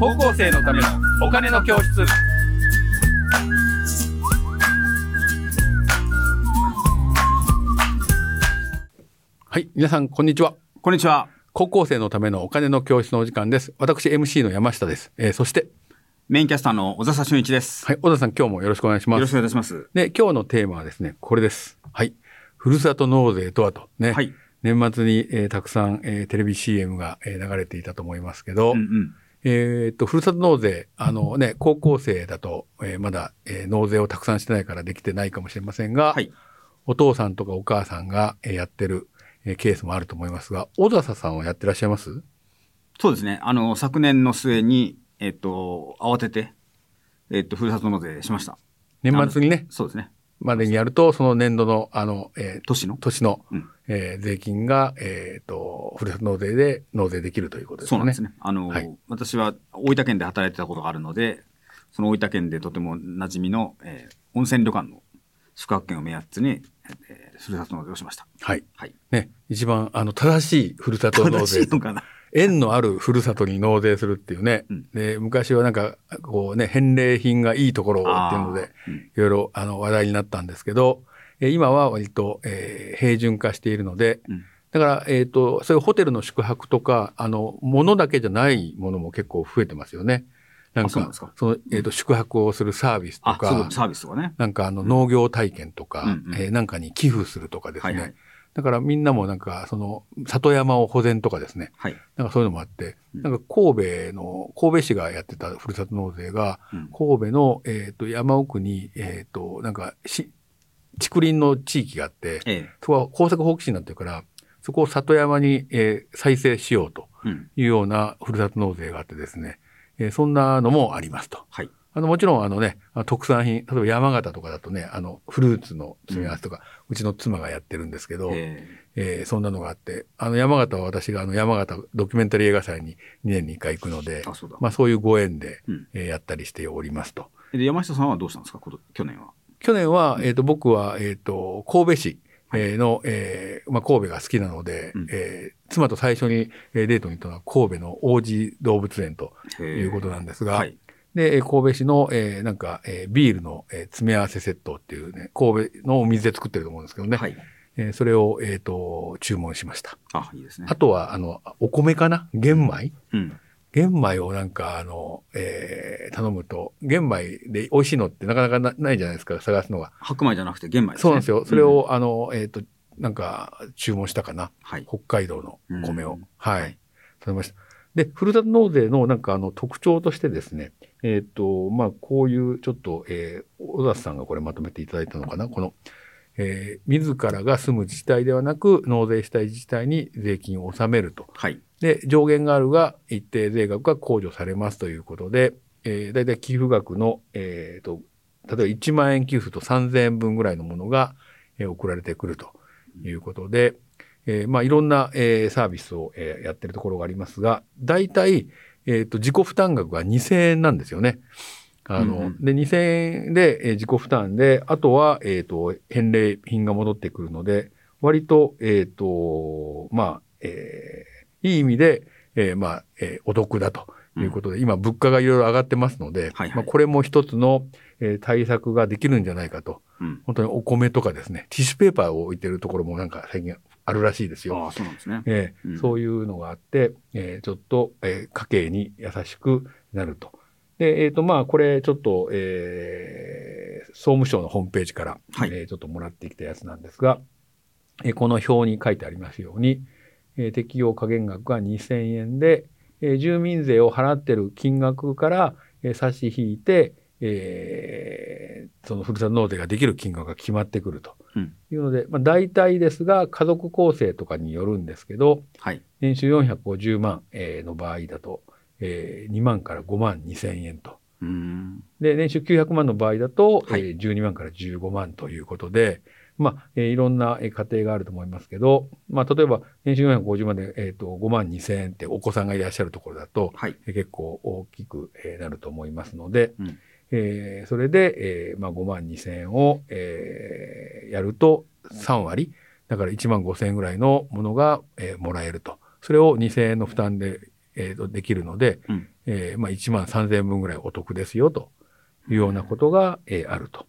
高校生のためのお金の教室。はい皆さんこんにちは。こんにちは。高校生のためのお金の教室のお時間です。私 MC の山下です、えーそしてメインキャスターの小笹俊一です。はい小田さん今日もよろしくお願いします。よろしくお願いします。で今日のテーマはですねこれです。はい。ふるさと納税とはと。ね、はい。年末に、えーたくさん、えーテレビ CM が、えー流れていたと思いますけど、うんうん。えーっと、ふるさと納税、あのね、高校生だと、えーまだ、えー納税をたくさんしてないからできてないかもしれませんが、はい。お父さんとかお母さんが、えーやってる、えーケースもあると思いますが、小笹さんはやってらっしゃいます？そうですね。あの、昨年の末に、えっと、慌てて、えっと、ふるさと納税しました。年末にね、そうですね。までにやると、その年度の、あの、えー年の？年の、うんえー税金が、えーっと、ふるさと納税で納税できるということですよね。そうですね。あの、はい私は大分県で働いてたことがあるので、その大分県でとても馴染みの、えー温泉旅館の宿泊券を目安に、えーふるさと納税をしました。はい。はい。ね、一番、あの、正しいふるさと納正税縁のあるふるさとに納税するっていうね。うんで、昔はなんか、こうね、返礼品がいいところをっていうのでうん、いろいろあの話題になったんですけど、えー今は割と、えー平準化しているので、うんだから、えっ、と、そういうホテルの宿泊とか、あの、ものだけじゃないものも結構増えてますよね。なんか、あそか？その、えっ、と、宿泊をするサービスとか、サービスとかね。なんかあの、農業体験とか、うんうんえーなんかに寄付するとかですね。はいはいだからみんなもなんか、その、里山を保全とかですね。はい。なんかそういうのもあって、うんなんか神戸の、神戸市がやってたふるさと納税が、うん神戸の、えっ、と、山奥に、えっ、と、なんか、し、竹林の地域があって、ええ。そこは工作放棄地になってるから、そこを里山に、えー再生しようとうん。いうようなふるさと納税があってですね、えーそんなのもありますと。はい。あの、もちろん、あのね、特産品、例えば山形とかだとね、あの、フルーツの詰め合わせとか、うちの妻がやってるんですけど、ええーそんなのがあって、あの山形は私があの山形ドキュメンタリー映画祭に2年に1回行くので、あそうだまあそういうご縁で、うんえーやったりしておりますと。えで、山下さんはどうしたんですか？去年は。去年は、えっ、と、僕は、えっ、と、神戸市、えーの、えーまあ神戸が好きなので、うんえー妻と最初にえーデートに行ったのは神戸の王子動物園ということなんですが、はい。で、えー神戸市の、えーなんか、えービールの、えー詰め合わせセットっていうね、神戸のお水で作ってると思うんですけどね、はい。えーそれを、えっ、と、注文しました。あ、いいですね。あとは、あの、お米かな？玄米？うん。玄米をなんか、あの、えー頼むと、玄米で美味しいのってなかなかなないじゃないですか、探すのが。白米じゃなくて玄米ですね。そうなんですよ。それうん、を、あの、えっ、と、なんか、注文したかな。はい。北海道の米を。うんはい。はい食べました。で、ふるさと納税のなんかあの特徴としてですね、えっ、と、まあ、こういうちょっと、えー、小田さんがこれまとめていただいたのかな、この、えー自らが住む自治体ではなく、納税したい自治体に税金を納めると。はい。で、上限があるが、一定税額が控除されますということで、えー、だいたい寄付額の、えーと、例えば1万円給付と3000円分ぐらいのものが、えー送られてくるということで、えーまあ、いろんな、えーサービスを、えーやってるところがありますが、大体、えーと、自己負担額が2000円なんですよね。あの、うんうんで、2000円で、えー自己負担で、あとは、えっ、と、返礼品が戻ってくるので、割と、えっ、と、まあ、えーいい意味で、えーまあ、えーお得だということで、今物価がいろいろ上がってますので、はいはいまあ、これも一つの、えー対策ができるんじゃないかと。うん。本当にお米とかですね、ティッシュペーパーを置いてるところもなんか最近あるらしいですよ。ああ、そうなんですね。ええうんそういうのがあって、えーちょっと、えー家計に優しくなると。で、えっ、と、まあ、これちょっと、えー総務省のホームページから、はいえーちょっともらってきたやつなんですが、えーこの表に書いてありますように、えー適用加減額が2000円で、えー住民税を払ってる金額から、えー差し引いて、えーそのふるさと納税ができる金額が決まってくるとうん。いうので、まあ、大体ですが家族構成とかによるんですけどはい。年収450万えーの場合だと、えー2万から5万2千円と。で、年収900万の場合だと、はいえー12万から15万ということで、まあ、えーいろんなえー家庭があると思いますけど、まあ、例えば、年収450万で、えっ、と、5万2千円ってお子さんがいらっしゃるところだと、はい。えー結構大きく、えーなると思いますので、うんえーそれで、えーまあ、5万2千円を、えーやると3割、だから1万5千円ぐらいのものが、えーもらえると。それを2千円の負担でえーとできるので、うんえーまあ、1万3000円分ぐらいお得ですよというようなことが、えーあると。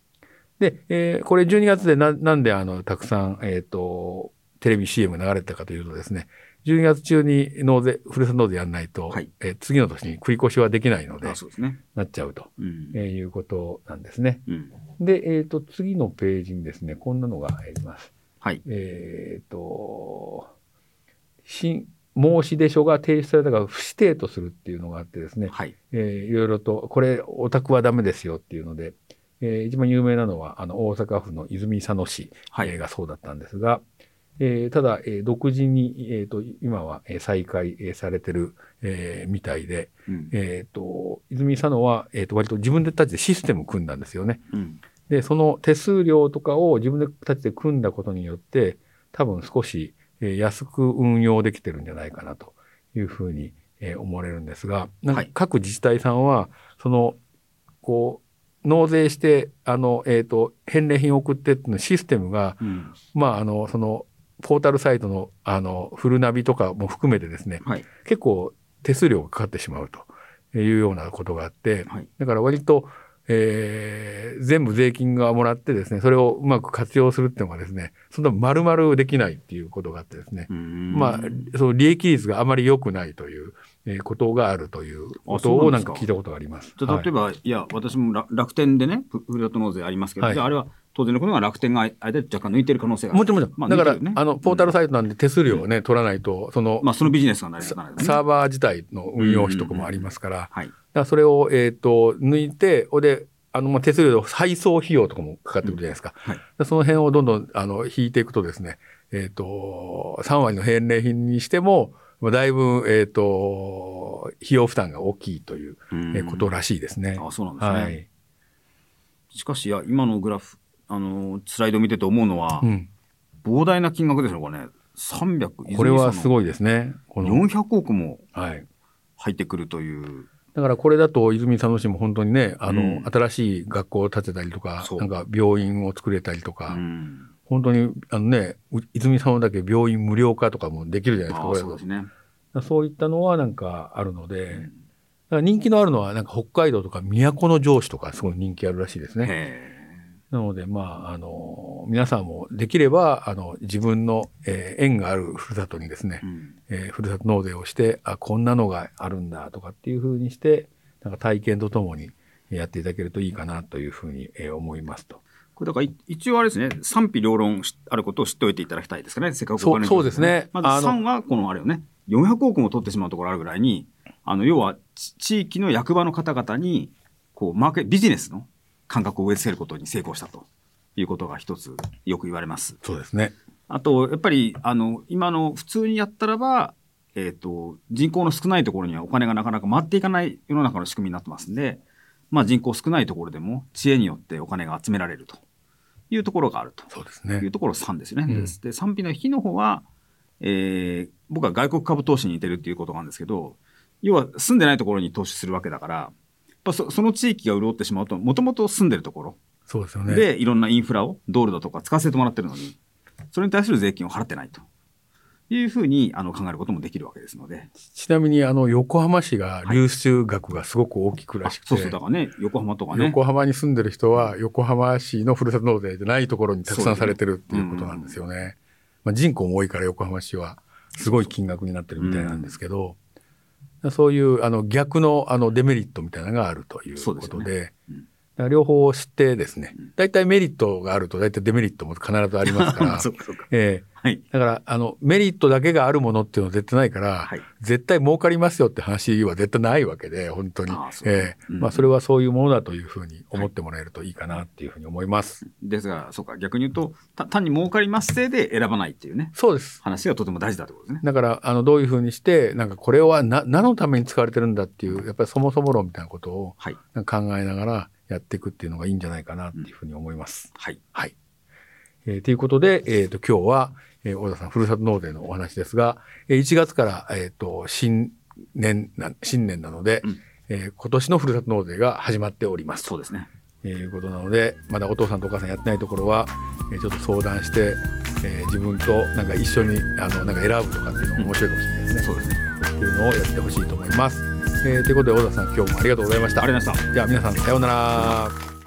で、えーこれ12月でななんであのたくさん、えー、とテレビ CM が流れてたかというとですね12月中に納税ふるさと納税やらないと、はいえー次の年に繰り越しはできないのであそうですね。なっちゃうと、うんえーいうことなんですね。うんで、えー、と次のページにですねこんなのがあります。はい。えっ、と、新、申し出書が提出されたが不指定とするっていうのがあってですね、はい。えーいろいろと、これ、オタクはダメですよっていうので、えー一番有名なのは、あの、大阪府の泉佐野市、はい。えーがそうだったんですが、えーただ、えー独自に、えーと、今はえー再開えーされてる、えーみたいで、うん。えっ、と、泉佐野は、えーと、割と自分たちでシステム組んだんですよね。うん。で、その手数料とかを自分たちで組んだことによって、多分少しえー安く運用できてるんじゃないかなというふうにえー思われるんですが、なんかはい。各自治体さんは、その、こう、納税して、あの、えっ、と、返礼品を送ってっていうのシステムが、うんまあ、あの、その、ポータルサイトの、あの、フルナビとかも含めてですね、はい。結構手数料がかかってしまうというようなことがあって、はい。だから割と、えー全部税金がもらってですね、それをうまく活用するっていうのがですね、そんな丸々できないっていうことがあってですね、まあ、その利益率があまり良くないというえーことがあるというこあとをなんか？か聞いたことがあります。じゃあ例えば、い、や、私も楽楽天でね、ふふるさと納税ありますけど、はいじゃああれは当然のことが楽天が間で若干抜いてる可能性がある。もちろん、もちろん。まあだから、ねあの、ポータルサイトなんで手数料をね、取らないと、その、まあ、そのビジネスが成り立サたないですね。サーバー自体の運用費とかもありますから、だかはい。らそれを、えっ、と、抜いて、ほんで、あの、まあ、手数料の配送費用とかもかかってくるじゃないですか。はい。でその辺をどんどん、あの、引いていくとですね、えっ、と、3割の返礼品にしても、まあだいぶ、えっ、と、費用負担が大きいという、えーことらしいですね。あそうなんですね。はい。しかし、いや、今のグラフ、あの、スライドを見てて思うのは、うん。膨大な金額ですよ、これね。300、これはすい。ごいですね。この、400億もはい。入ってくるという。だからこれだと泉佐野市も本当にね、あの、うん新しい学校を建てたりとかなんか病院を作れたりとか、うん。本当に、あのね、う泉佐野だけ病院無料化とかもできるじゃないですか、あこれそうですね。そういったのはなんかあるので、うんだから人気のあるのは、なんか北海道とか都城市とかすごい人気あるらしいですね。へなので、まあ、あの、皆さんもできれば、あの、自分の、えー縁があるふるさとにですねー、うんえーふるさと納税をして、あ、こんなのがあるんだとかっていうふうにして、なんか体験とともにやっていただけるといいかなというふうに、えー思いますと。これだからい一応あれですね、賛否両論しあることを知っておいていただきたいですかね、せっかくお金そうそうですね。まずあの。3はこのあれよね、400億も取ってしまうところあるぐらいに、あの要はち地域の役場の方々にこうマーケビジネスの感覚を植え付けることに成功したということが一つよく言われます。そうですね。あと、やっぱり、あの、今の普通にやったらば、えっ、と、人口の少ないところにはお金がなかなか回っていかない世の中の仕組みになってますんで、まあ人口少ないところでも知恵によってお金が集められるというところがあるとそうですいうね。ところ3ですね。うんで賛否の比の方は、えー僕は外国株投資に似てるっていうことなんですけど、要は住んでないところに投資するわけだから、やっぱそその地域が潤ってしまうと、もともと住んでるところ、そうですよね。で、いろんなインフラを、道路だとか使わせてもらってるのに、それに対する税金を払ってないというふうにあの考えることもできるわけですので、ちなみに、あの、横浜市が流出額がすごく大きくらしくて、そうそう、だからね、横浜とかね、横浜に住んでる人は、横浜市のふるさと納税じゃないところにたくさんされてるっていうことなんですよね。まあ、人口も多いから横浜市はすごい金額になってるみたいなんですけど、そういうあの逆のあのデメリットみたいなのがあるというそうですよことで、うんら両方知ってですね、大体メリットがあると大体デメリットも必ずありますから、そうかそうか。ええはい。だから、あの、メリットだけがあるものっていうのは絶対ないから、はい絶対儲かりますよって話は絶対ないわけで、本当に。ああそうええうんまあ、それはそういうものだというふうに思ってもらえるといいかなっていうふうに思います。ですが、そうか、逆に言うと、た単に儲かりますせいで選ばないっていうね、そうです。話がとても大事だということですね。だから、あの、どういうふうにして、なんかこれはな何のために使われてるんだっていう、やっぱりそもそも論みたいなことをはい。考えながらやっていくっていうのがいいんじゃないかなっていうふうに思います。はい。はい。えーということで、えっ、と、今日は、えー、小田さん、ふるさと納税のお話ですが、えー1月から、えっ、と、新年な、新年なので、うんえー今年のふるさと納税が始まっております。そうですね。ということなので、まだお父さんとお母さんやってないところは、えーちょっと相談して、えー自分となんか一緒にあのなんか選ぶとかっていうのも面白いかもしれないですね。そうですね。っていうのをやってほしいと思います。えーということで小田さん今日もありがとうございました。ありがとうございました。じゃあ皆さんさようなら。